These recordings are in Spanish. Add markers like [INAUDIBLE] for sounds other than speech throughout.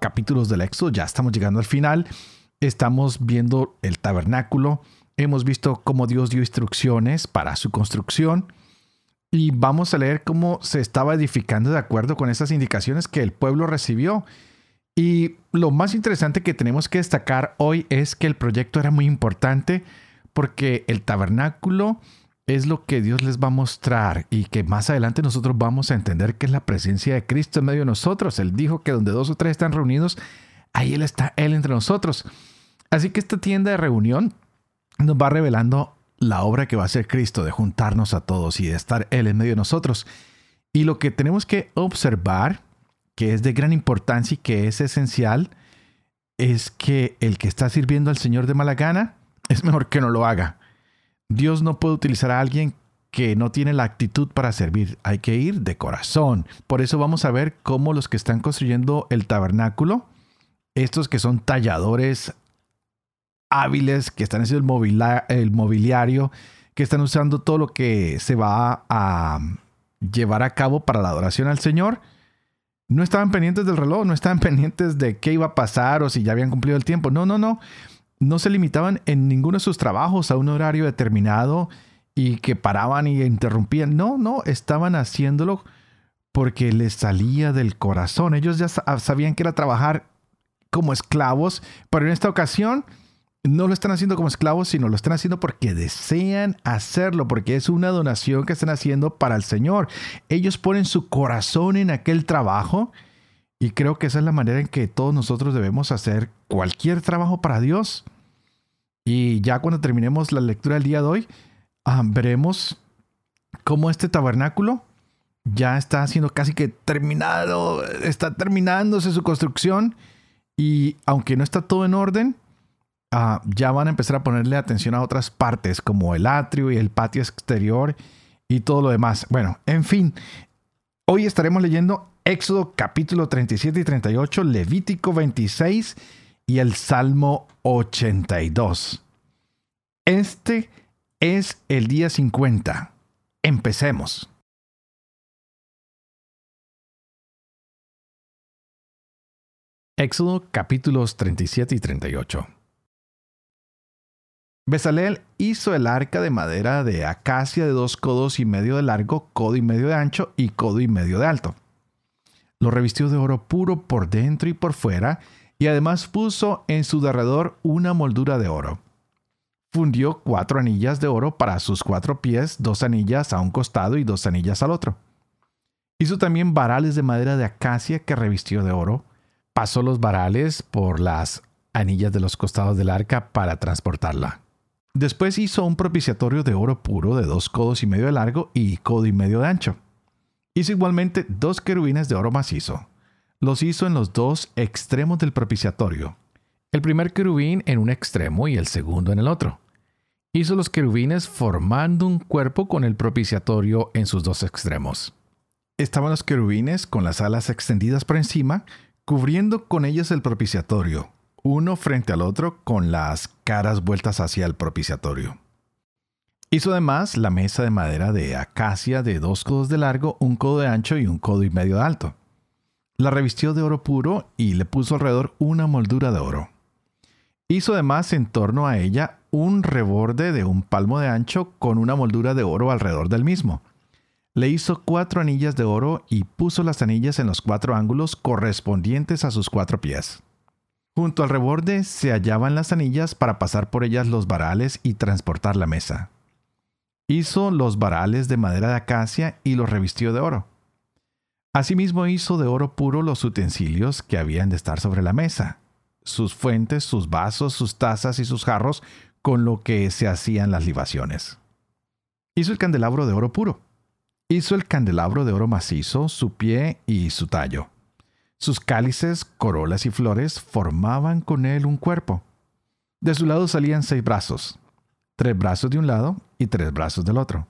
capítulos del Éxodo, ya estamos llegando al final, estamos viendo el tabernáculo, hemos visto cómo Dios dio instrucciones para su construcción y vamos a leer cómo se estaba edificando de acuerdo con esas indicaciones que el pueblo recibió. Y lo más interesante que tenemos que destacar hoy es que el proyecto era muy importante porque el tabernáculo es lo que Dios les va a mostrar y que más adelante nosotros vamos a entender que es la presencia de Cristo en medio de nosotros. Él dijo que donde dos o tres están reunidos, ahí está, Él entre nosotros. Así que esta tienda de reunión nos va revelando la obra que va a hacer Cristo de juntarnos a todos y de estar Él en medio de nosotros. Y lo que tenemos que observar, que es de gran importancia y que es esencial, es que el que está sirviendo al Señor de mala gana, es mejor que no lo haga. Dios no puede utilizar a alguien que no tiene la actitud para servir. Hay que ir de corazón. Por eso vamos a ver cómo los que están construyendo el tabernáculo, estos que son talladores hábiles, que están haciendo el, mobiliario, que están usando todo lo que se va a llevar a cabo para la adoración al Señor, no estaban pendientes del reloj, no estaban [LAUGHS] pendientes de qué iba a pasar o si ya habían cumplido el tiempo. No, no, no no se limitaban en ninguno de sus trabajos a un horario determinado y que paraban y interrumpían. No, no, estaban haciéndolo porque les salía del corazón. Ellos ya sabían que era trabajar como esclavos, pero en esta ocasión no lo están haciendo como esclavos, sino lo están haciendo porque desean hacerlo, porque es una donación que están haciendo para el Señor. Ellos ponen su corazón en aquel trabajo y creo que esa es la manera en que todos nosotros debemos hacer cualquier trabajo para Dios. Y ya cuando terminemos la lectura del día de hoy, ah, veremos cómo este tabernáculo ya está siendo casi que terminado, está terminándose su construcción. Y aunque no está todo en orden, ah, ya van a empezar a ponerle atención a otras partes, como el atrio y el patio exterior y todo lo demás. Bueno, en fin, hoy estaremos leyendo Éxodo capítulo 37 y 38, Levítico 26 y el Salmo 82. Este es el día 50. Empecemos. Éxodo capítulos 37 y 38. Besaleel hizo el arca de madera de acacia de dos codos y medio de largo, codo y medio de ancho y codo y medio de alto. Lo revistió de oro puro por dentro y por fuera, y además puso en su derredor una moldura de oro. Fundió cuatro anillas de oro para sus cuatro pies, dos anillas a un costado y dos anillas al otro. Hizo también varales de madera de acacia que revistió de oro. Pasó los varales por las anillas de los costados del arca para transportarla. Después hizo un propiciatorio de oro puro de dos codos y medio de largo y codo y medio de ancho. Hizo igualmente dos querubines de oro macizo. Los hizo en los dos extremos del propiciatorio. El primer querubín en un extremo y el segundo en el otro. Hizo los querubines formando un cuerpo con el propiciatorio en sus dos extremos. Estaban los querubines con las alas extendidas por encima, cubriendo con ellas el propiciatorio, uno frente al otro con las caras vueltas hacia el propiciatorio. Hizo además la mesa de madera de acacia de dos codos de largo, un codo de ancho y un codo y medio de alto. La revistió de oro puro y le puso alrededor una moldura de oro. Hizo además en torno a ella un reborde de un palmo de ancho con una moldura de oro alrededor del mismo. Le hizo cuatro anillas de oro y puso las anillas en los cuatro ángulos correspondientes a sus cuatro pies. Junto al reborde se hallaban las anillas para pasar por ellas los varales y transportar la mesa. Hizo los varales de madera de acacia y los revistió de oro. Asimismo hizo de oro puro los utensilios que habían de estar sobre la mesa, sus fuentes, sus vasos, sus tazas y sus jarros, con lo que se hacían las libaciones. Hizo el candelabro de oro puro. Hizo el candelabro de oro macizo, su pie y su tallo. Sus cálices, corolas y flores formaban con él un cuerpo. De su lado salían seis brazos, tres brazos de un lado y tres brazos del otro.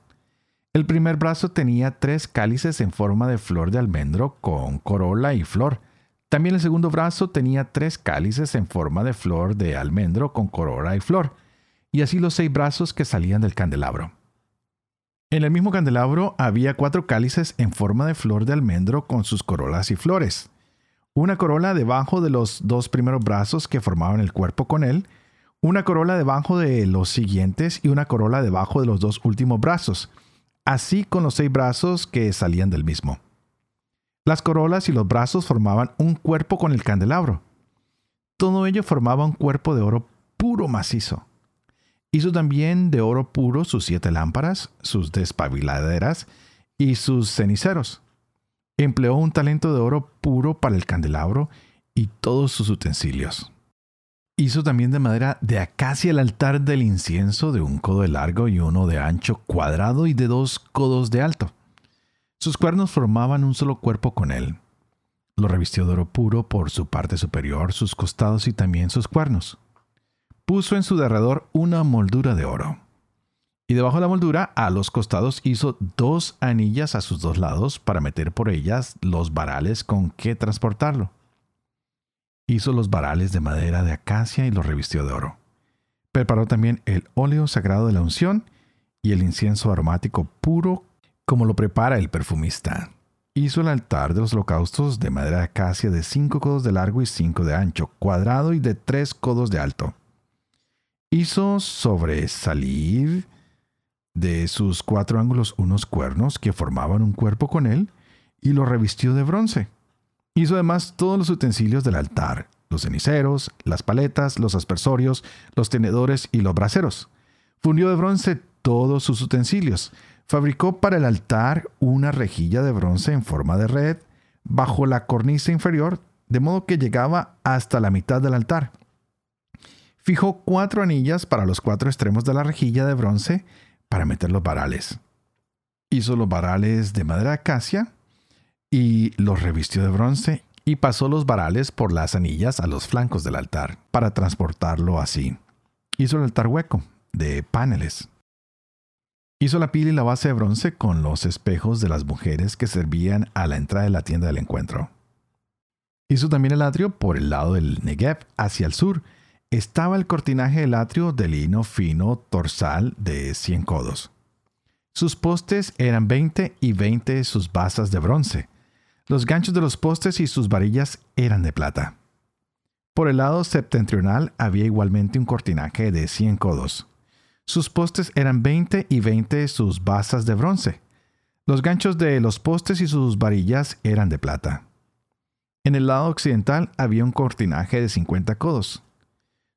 El primer brazo tenía tres cálices en forma de flor de almendro con corola y flor. También el segundo brazo tenía tres cálices en forma de flor de almendro con corola y flor, y así los seis brazos que salían del candelabro. En el mismo candelabro había cuatro cálices en forma de flor de almendro con sus corolas y flores. Una corola debajo de los dos primeros brazos que formaban el cuerpo con él, una corola debajo de los siguientes y una corola debajo de los dos últimos brazos, así con los seis brazos que salían del mismo. Las corolas y los brazos formaban un cuerpo con el candelabro. Todo ello formaba un cuerpo de oro puro macizo. Hizo también de oro puro sus siete lámparas, sus despabiladeras y sus ceniceros. Empleó un talento de oro puro para el candelabro y todos sus utensilios. Hizo también de madera de acacia el altar del incienso de un codo de largo y uno de ancho cuadrado y de dos codos de alto. Sus cuernos formaban un solo cuerpo con él. Lo revistió de oro puro por su parte superior, sus costados y también sus cuernos. Puso en su derredor una moldura de oro. Y debajo de la moldura, a los costados, hizo dos anillas a sus dos lados para meter por ellas los varales con que transportarlo. Hizo los varales de madera de acacia y los revistió de oro. Preparó también el óleo sagrado de la unción y el incienso aromático puro como lo prepara el perfumista. Hizo el altar de los holocaustos de madera de acacia de cinco codos de largo y cinco de ancho, cuadrado y de tres codos de alto. Hizo sobresalir de sus cuatro ángulos unos cuernos que formaban un cuerpo con él y lo revistió de bronce. Hizo además todos los utensilios del altar, los ceniceros, las paletas, los aspersorios, los tenedores y los braseros. Fundió de bronce todos sus utensilios. Fabricó para el altar una rejilla de bronce en forma de red bajo la cornisa inferior, de modo que llegaba hasta la mitad del altar. Fijó cuatro anillas para los cuatro extremos de la rejilla de bronce para meter los varales. Hizo los varales de madera acacia y los revistió de bronce y pasó los varales por las anillas a los flancos del altar para transportarlo así. Hizo el altar hueco de paneles. Hizo la pila y la base de bronce con los espejos de las mujeres que servían a la entrada de la tienda del encuentro. Hizo también el atrio por el lado del Negev hacia el sur. Estaba el cortinaje del atrio de lino fino torsal de 100 codos. Sus postes eran 20 y 20 sus basas de bronce los ganchos de los postes y sus varillas eran de plata. Por el lado septentrional había igualmente un cortinaje de 100 codos. Sus postes eran 20 y 20 sus basas de bronce. Los ganchos de los postes y sus varillas eran de plata. En el lado occidental había un cortinaje de 50 codos.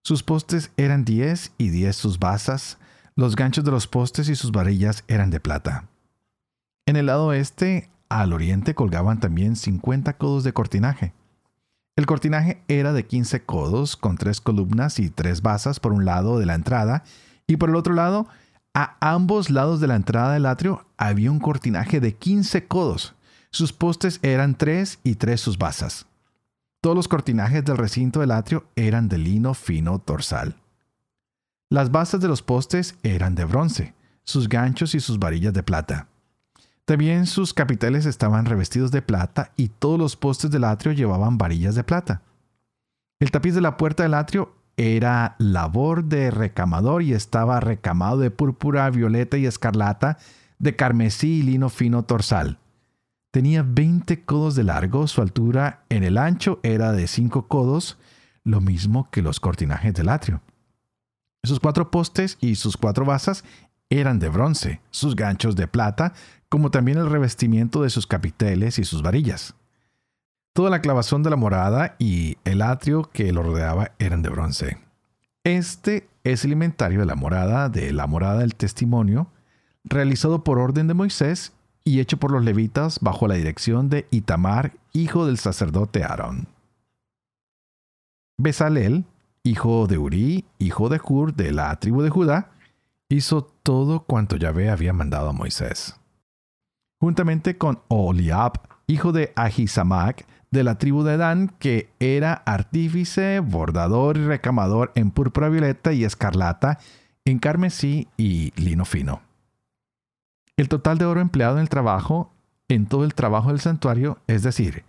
Sus postes eran 10 y 10 sus basas. Los ganchos de los postes y sus varillas eran de plata. En el lado oeste al oriente colgaban también 50 codos de cortinaje. El cortinaje era de 15 codos con tres columnas y tres basas por un lado de la entrada y por el otro lado, a ambos lados de la entrada del atrio había un cortinaje de 15 codos. Sus postes eran tres y tres sus basas. Todos los cortinajes del recinto del atrio eran de lino fino torsal. Las basas de los postes eran de bronce, sus ganchos y sus varillas de plata. También sus capiteles estaban revestidos de plata y todos los postes del atrio llevaban varillas de plata. El tapiz de la puerta del atrio era labor de recamador y estaba recamado de púrpura, violeta y escarlata, de carmesí y lino fino torsal. Tenía 20 codos de largo, su altura en el ancho era de 5 codos, lo mismo que los cortinajes del atrio. Sus cuatro postes y sus cuatro basas eran de bronce, sus ganchos de plata, como también el revestimiento de sus capiteles y sus varillas. Toda la clavazón de la morada y el atrio que lo rodeaba eran de bronce. Este es el inventario de la morada, de la morada del testimonio, realizado por orden de Moisés y hecho por los levitas bajo la dirección de Itamar, hijo del sacerdote Aarón. Besalel, hijo de Uri, hijo de Hur, de la tribu de Judá, hizo todo cuanto Yahvé había mandado a Moisés juntamente con Oliab, hijo de Ahisamac, de la tribu de Dan, que era artífice, bordador y recamador en púrpura violeta y escarlata, en carmesí y lino fino. El total de oro empleado en el trabajo, en todo el trabajo del santuario, es decir,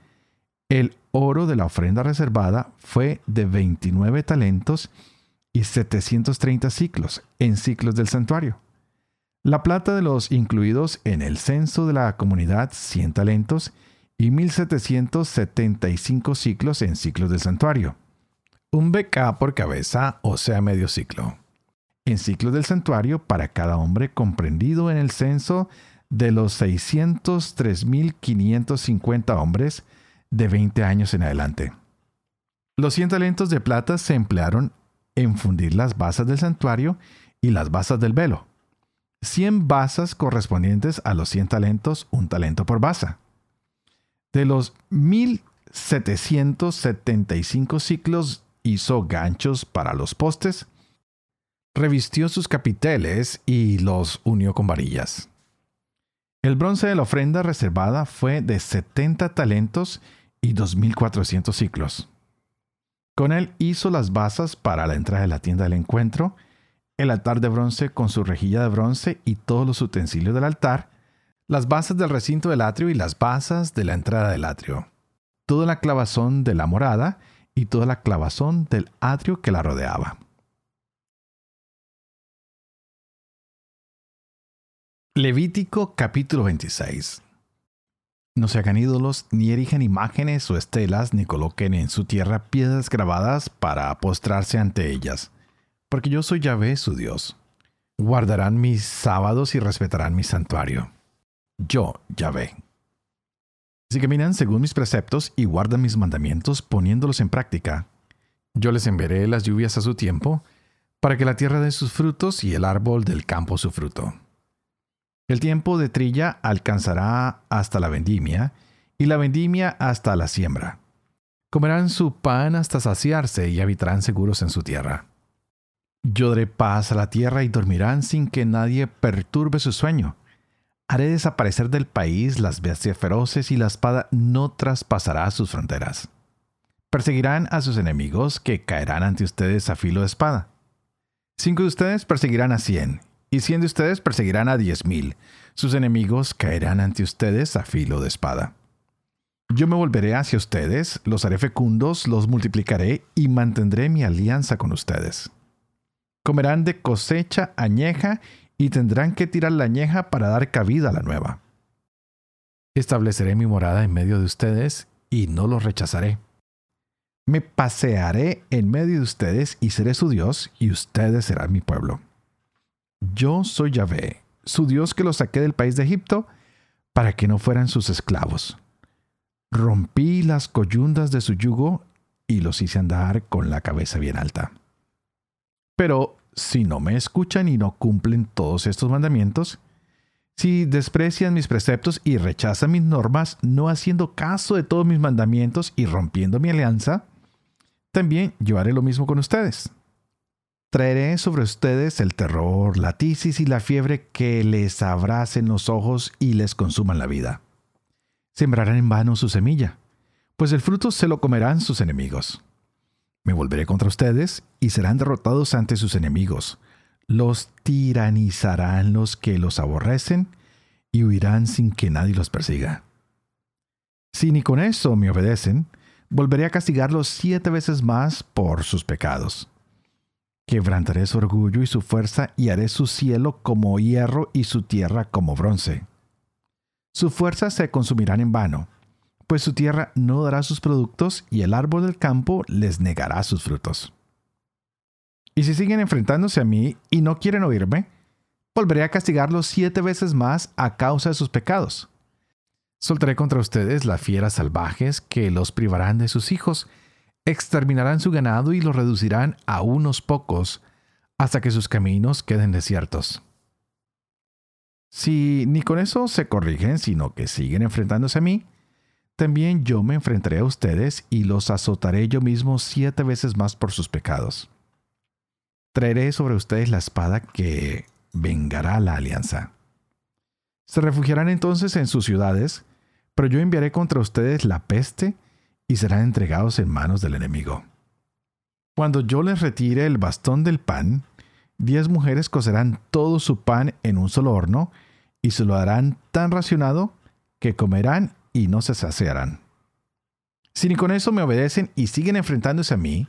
el oro de la ofrenda reservada fue de 29 talentos y 730 ciclos en ciclos del santuario. La plata de los incluidos en el censo de la comunidad 100 talentos y 1775 ciclos en ciclos del santuario. Un BK por cabeza, o sea medio ciclo. En ciclos del santuario para cada hombre comprendido en el censo de los 603.550 hombres de 20 años en adelante. Los 100 talentos de plata se emplearon en fundir las basas del santuario y las basas del velo. 100 basas correspondientes a los 100 talentos, un talento por basa. De los 1775 ciclos hizo ganchos para los postes, revistió sus capiteles y los unió con varillas. El bronce de la ofrenda reservada fue de 70 talentos y 2.400 ciclos. Con él hizo las basas para la entrada de la tienda del encuentro, el altar de bronce con su rejilla de bronce y todos los utensilios del altar, las basas del recinto del atrio y las basas de la entrada del atrio, toda la clavazón de la morada y toda la clavazón del atrio que la rodeaba. Levítico capítulo 26 no se hagan ídolos, ni erijan imágenes o estelas, ni coloquen en su tierra piedras grabadas para postrarse ante ellas, porque yo soy Yahvé su Dios. Guardarán mis sábados y respetarán mi santuario. Yo, Yahvé. Si caminan según mis preceptos y guardan mis mandamientos poniéndolos en práctica, yo les enviaré las lluvias a su tiempo, para que la tierra dé sus frutos y el árbol del campo su fruto. El tiempo de trilla alcanzará hasta la vendimia, y la vendimia hasta la siembra. Comerán su pan hasta saciarse y habitarán seguros en su tierra. Yo daré paz a la tierra y dormirán sin que nadie perturbe su sueño. Haré desaparecer del país las bestias feroces y la espada no traspasará sus fronteras. Perseguirán a sus enemigos que caerán ante ustedes a filo de espada. Cinco de ustedes perseguirán a cien y cien de ustedes perseguirán a diez mil. Sus enemigos caerán ante ustedes a filo de espada. Yo me volveré hacia ustedes, los haré fecundos, los multiplicaré y mantendré mi alianza con ustedes. Comerán de cosecha añeja y tendrán que tirar la añeja para dar cabida a la nueva. Estableceré mi morada en medio de ustedes y no los rechazaré. Me pasearé en medio de ustedes y seré su Dios y ustedes serán mi pueblo. Yo soy Yahvé, su Dios que los saqué del país de Egipto, para que no fueran sus esclavos. Rompí las coyundas de su yugo y los hice andar con la cabeza bien alta. Pero si no me escuchan y no cumplen todos estos mandamientos, si desprecian mis preceptos y rechazan mis normas, no haciendo caso de todos mis mandamientos y rompiendo mi alianza, también yo haré lo mismo con ustedes. Traeré sobre ustedes el terror, la tisis y la fiebre que les abracen los ojos y les consuman la vida. Sembrarán en vano su semilla, pues el fruto se lo comerán sus enemigos. Me volveré contra ustedes y serán derrotados ante sus enemigos. Los tiranizarán los que los aborrecen y huirán sin que nadie los persiga. Si ni con eso me obedecen, volveré a castigarlos siete veces más por sus pecados. Quebrantaré su orgullo y su fuerza y haré su cielo como hierro y su tierra como bronce. Su fuerza se consumirán en vano, pues su tierra no dará sus productos y el árbol del campo les negará sus frutos. Y si siguen enfrentándose a mí y no quieren oírme, volveré a castigarlos siete veces más a causa de sus pecados. Soltaré contra ustedes las fieras salvajes que los privarán de sus hijos, exterminarán su ganado y lo reducirán a unos pocos hasta que sus caminos queden desiertos. Si ni con eso se corrigen, sino que siguen enfrentándose a mí, también yo me enfrentaré a ustedes y los azotaré yo mismo siete veces más por sus pecados. Traeré sobre ustedes la espada que vengará la alianza. Se refugiarán entonces en sus ciudades, pero yo enviaré contra ustedes la peste y serán entregados en manos del enemigo. Cuando yo les retire el bastón del pan, diez mujeres cocerán todo su pan en un solo horno y se lo harán tan racionado que comerán y no se saciarán. Si ni con eso me obedecen y siguen enfrentándose a mí,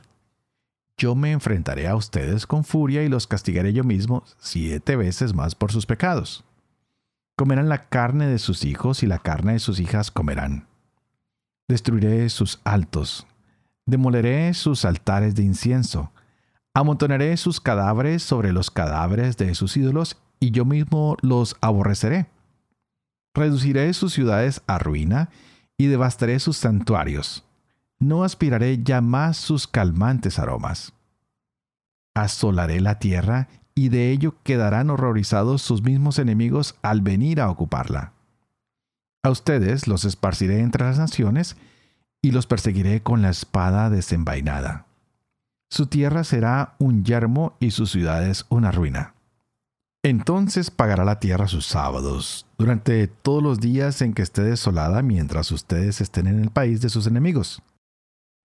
yo me enfrentaré a ustedes con furia y los castigaré yo mismo siete veces más por sus pecados. Comerán la carne de sus hijos y la carne de sus hijas comerán. Destruiré sus altos, demoleré sus altares de incienso, amontonaré sus cadáveres sobre los cadáveres de sus ídolos y yo mismo los aborreceré. Reduciré sus ciudades a ruina y devastaré sus santuarios. No aspiraré ya más sus calmantes aromas. Asolaré la tierra y de ello quedarán horrorizados sus mismos enemigos al venir a ocuparla. A ustedes los esparciré entre las naciones y los perseguiré con la espada desenvainada. Su tierra será un yermo y sus ciudades una ruina. Entonces pagará la tierra sus sábados, durante todos los días en que esté desolada mientras ustedes estén en el país de sus enemigos.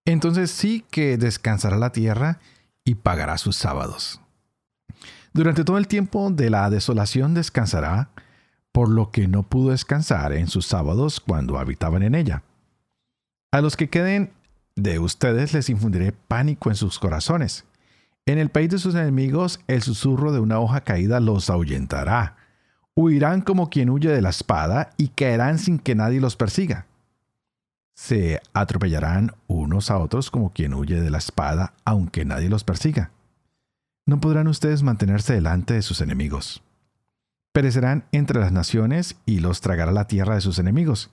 Entonces sí que descansará la tierra y pagará sus sábados. Durante todo el tiempo de la desolación descansará, por lo que no pudo descansar en sus sábados cuando habitaban en ella. A los que queden de ustedes les infundiré pánico en sus corazones. En el país de sus enemigos el susurro de una hoja caída los ahuyentará. Huirán como quien huye de la espada y caerán sin que nadie los persiga. Se atropellarán unos a otros como quien huye de la espada aunque nadie los persiga. No podrán ustedes mantenerse delante de sus enemigos. Perecerán entre las naciones y los tragará la tierra de sus enemigos.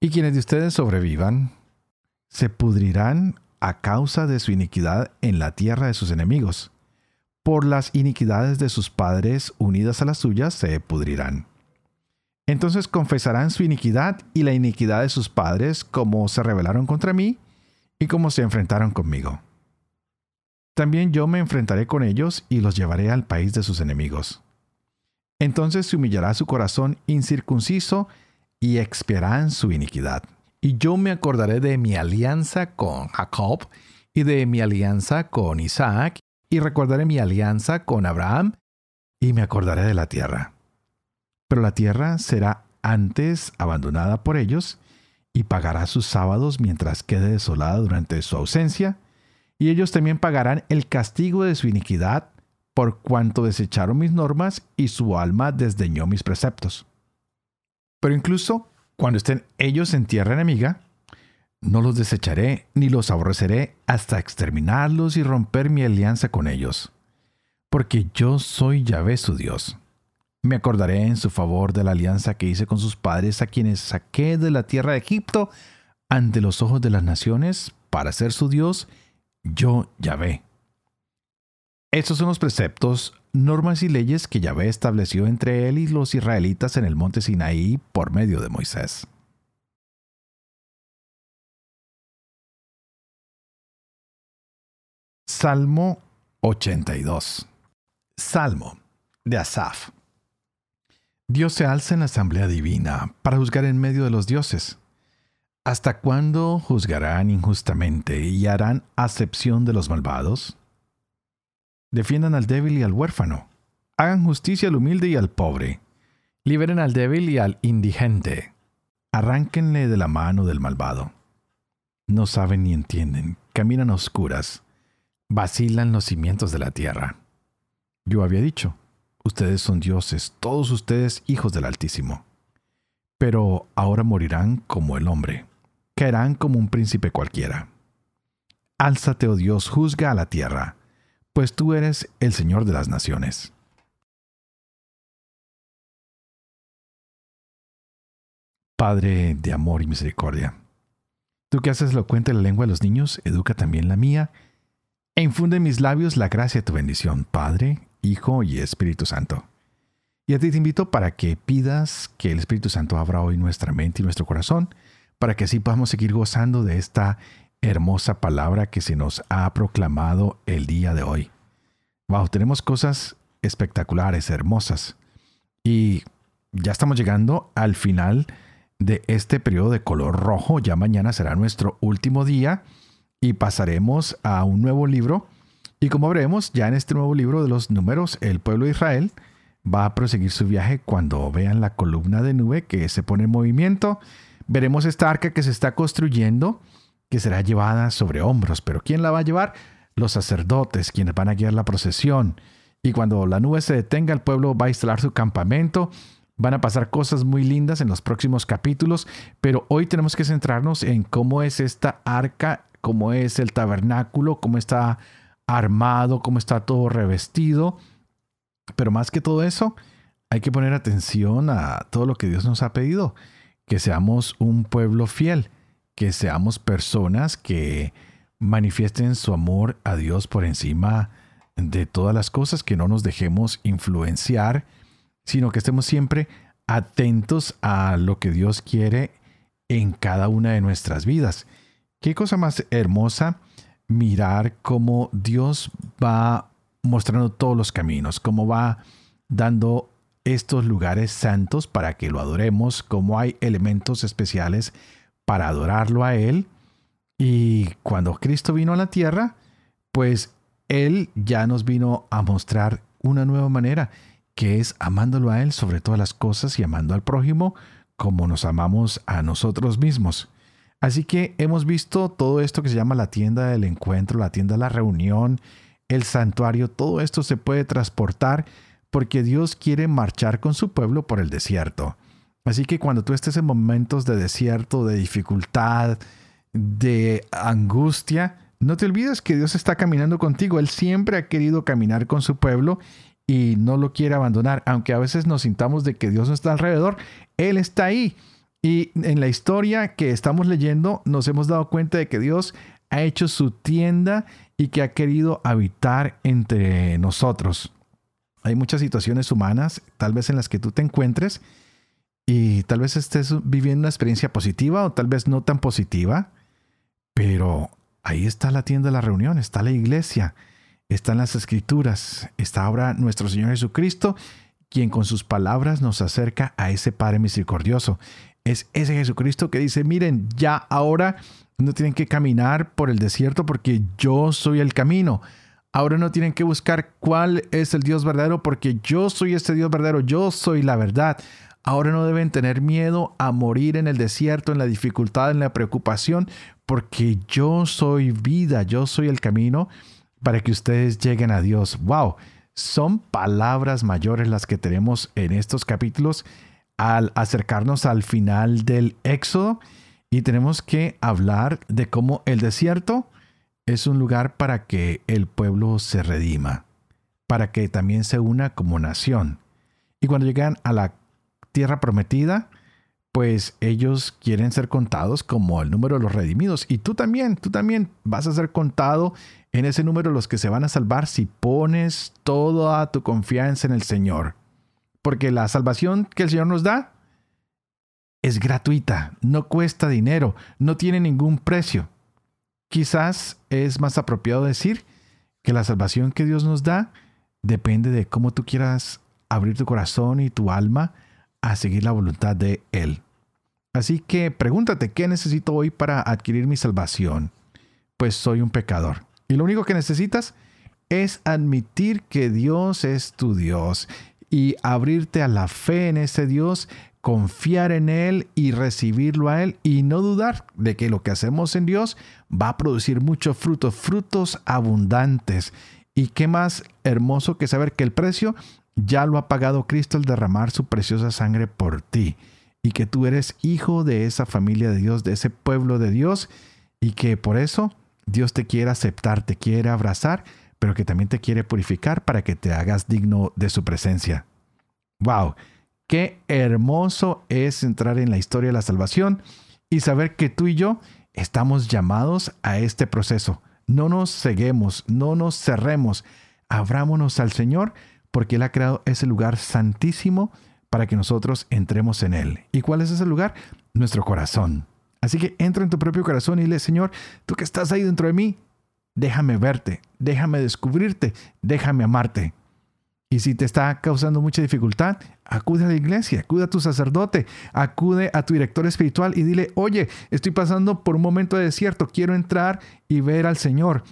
Y quienes de ustedes sobrevivan, se pudrirán a causa de su iniquidad en la tierra de sus enemigos. Por las iniquidades de sus padres unidas a las suyas se pudrirán. Entonces confesarán su iniquidad y la iniquidad de sus padres como se rebelaron contra mí y como se enfrentaron conmigo. También yo me enfrentaré con ellos y los llevaré al país de sus enemigos. Entonces se humillará su corazón incircunciso y expiarán su iniquidad. Y yo me acordaré de mi alianza con Jacob y de mi alianza con Isaac, y recordaré mi alianza con Abraham, y me acordaré de la tierra. Pero la tierra será antes abandonada por ellos, y pagará sus sábados mientras quede desolada durante su ausencia, y ellos también pagarán el castigo de su iniquidad por cuanto desecharon mis normas y su alma desdeñó mis preceptos. Pero incluso cuando estén ellos en tierra enemiga, no los desecharé ni los aborreceré hasta exterminarlos y romper mi alianza con ellos, porque yo soy Yahvé su Dios. Me acordaré en su favor de la alianza que hice con sus padres a quienes saqué de la tierra de Egipto ante los ojos de las naciones para ser su Dios, yo Yahvé. Estos son los preceptos, normas y leyes que Yahvé estableció entre él y los israelitas en el monte Sinaí por medio de Moisés. Salmo 82 Salmo de Asaf Dios se alza en la asamblea divina para juzgar en medio de los dioses. ¿Hasta cuándo juzgarán injustamente y harán acepción de los malvados? Defiendan al débil y al huérfano. Hagan justicia al humilde y al pobre. Liberen al débil y al indigente. Arránquenle de la mano del malvado. No saben ni entienden, caminan a oscuras, vacilan los cimientos de la tierra. Yo había dicho, ustedes son dioses, todos ustedes hijos del Altísimo. Pero ahora morirán como el hombre, caerán como un príncipe cualquiera. Álzate, oh Dios, juzga a la tierra pues tú eres el Señor de las naciones. Padre de amor y misericordia, tú que haces elocuente la lengua de los niños, educa también la mía, e infunde en mis labios la gracia de tu bendición, Padre, Hijo y Espíritu Santo. Y a ti te invito para que pidas que el Espíritu Santo abra hoy nuestra mente y nuestro corazón, para que así podamos seguir gozando de esta hermosa palabra que se nos ha proclamado el día de hoy. Wow, tenemos cosas espectaculares, hermosas. Y ya estamos llegando al final de este periodo de color rojo. Ya mañana será nuestro último día y pasaremos a un nuevo libro. Y como veremos, ya en este nuevo libro de los números, el pueblo de Israel va a proseguir su viaje cuando vean la columna de nube que se pone en movimiento. Veremos esta arca que se está construyendo, que será llevada sobre hombros. Pero ¿quién la va a llevar? Los sacerdotes, quienes van a guiar la procesión. Y cuando la nube se detenga, el pueblo va a instalar su campamento. Van a pasar cosas muy lindas en los próximos capítulos, pero hoy tenemos que centrarnos en cómo es esta arca, cómo es el tabernáculo, cómo está armado, cómo está todo revestido. Pero más que todo eso, hay que poner atención a todo lo que Dios nos ha pedido, que seamos un pueblo fiel, que seamos personas que manifiesten su amor a Dios por encima de todas las cosas, que no nos dejemos influenciar, sino que estemos siempre atentos a lo que Dios quiere en cada una de nuestras vidas. Qué cosa más hermosa mirar cómo Dios va mostrando todos los caminos, cómo va dando estos lugares santos para que lo adoremos, cómo hay elementos especiales para adorarlo a Él. Y cuando Cristo vino a la tierra, pues él ya nos vino a mostrar una nueva manera, que es amándolo a Él sobre todas las cosas y amando al prójimo como nos amamos a nosotros mismos. Así que hemos visto todo esto que se llama la tienda del encuentro, la tienda de la reunión, el santuario, todo esto se puede transportar porque Dios quiere marchar con su pueblo por el desierto. Así que cuando tú estés en momentos de desierto, de dificultad, de angustia, no te olvides que Dios está caminando contigo. Él siempre ha querido caminar con su pueblo y no lo quiere abandonar. Aunque a veces nos sintamos de que Dios no está alrededor, Él está ahí. Y en la historia que estamos leyendo nos hemos dado cuenta de que Dios ha hecho su tienda y que ha querido habitar entre nosotros. Hay muchas situaciones humanas, tal vez en las que tú te encuentres y tal vez estés viviendo una experiencia positiva o tal vez no tan positiva, pero Ahí está la tienda de la reunión, está la iglesia, están las escrituras, está ahora nuestro Señor Jesucristo, quien con sus palabras nos acerca a ese Padre misericordioso. Es ese Jesucristo que dice, miren, ya ahora no tienen que caminar por el desierto porque yo soy el camino. Ahora no tienen que buscar cuál es el Dios verdadero porque yo soy este Dios verdadero, yo soy la verdad. Ahora no deben tener miedo a morir en el desierto, en la dificultad, en la preocupación, porque yo soy vida, yo soy el camino para que ustedes lleguen a Dios. ¡Wow! Son palabras mayores las que tenemos en estos capítulos al acercarnos al final del Éxodo y tenemos que hablar de cómo el desierto es un lugar para que el pueblo se redima, para que también se una como nación. Y cuando llegan a la tierra prometida, pues ellos quieren ser contados como el número de los redimidos. Y tú también, tú también vas a ser contado en ese número los que se van a salvar si pones toda tu confianza en el Señor. Porque la salvación que el Señor nos da es gratuita, no cuesta dinero, no tiene ningún precio. Quizás es más apropiado decir que la salvación que Dios nos da depende de cómo tú quieras abrir tu corazón y tu alma a seguir la voluntad de Él. Así que pregúntate, ¿qué necesito hoy para adquirir mi salvación? Pues soy un pecador. Y lo único que necesitas es admitir que Dios es tu Dios y abrirte a la fe en ese Dios, confiar en Él y recibirlo a Él y no dudar de que lo que hacemos en Dios va a producir muchos frutos, frutos abundantes. Y qué más hermoso que saber que el precio ya lo ha pagado Cristo al derramar su preciosa sangre por ti y que tú eres hijo de esa familia de Dios, de ese pueblo de Dios, y que por eso Dios te quiere aceptar, te quiere abrazar, pero que también te quiere purificar para que te hagas digno de su presencia. ¡Wow! Qué hermoso es entrar en la historia de la salvación y saber que tú y yo estamos llamados a este proceso. No nos ceguemos, no nos cerremos, abrámonos al Señor porque Él ha creado ese lugar santísimo para que nosotros entremos en Él. ¿Y cuál es ese lugar? Nuestro corazón. Así que entra en tu propio corazón y dile, Señor, tú que estás ahí dentro de mí, déjame verte, déjame descubrirte, déjame amarte. Y si te está causando mucha dificultad, acude a la iglesia, acude a tu sacerdote, acude a tu director espiritual y dile, oye, estoy pasando por un momento de desierto, quiero entrar y ver al Señor.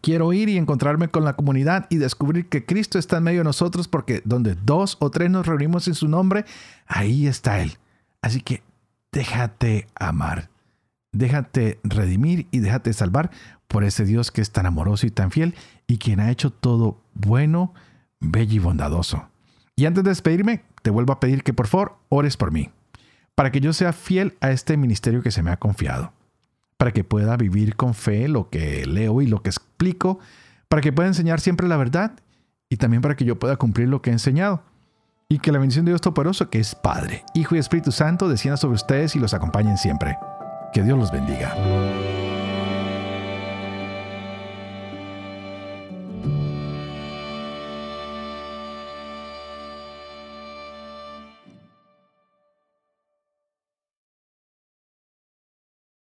Quiero ir y encontrarme con la comunidad y descubrir que Cristo está en medio de nosotros porque donde dos o tres nos reunimos en su nombre, ahí está Él. Así que déjate amar, déjate redimir y déjate salvar por ese Dios que es tan amoroso y tan fiel y quien ha hecho todo bueno, bello y bondadoso. Y antes de despedirme, te vuelvo a pedir que por favor ores por mí, para que yo sea fiel a este ministerio que se me ha confiado, para que pueda vivir con fe lo que leo y lo que explico, para que pueda enseñar siempre la verdad y también para que yo pueda cumplir lo que he enseñado. Y que la bendición de Dios Todopoderoso, que es Padre, Hijo y Espíritu Santo, descienda sobre ustedes y los acompañen siempre. Que Dios los bendiga.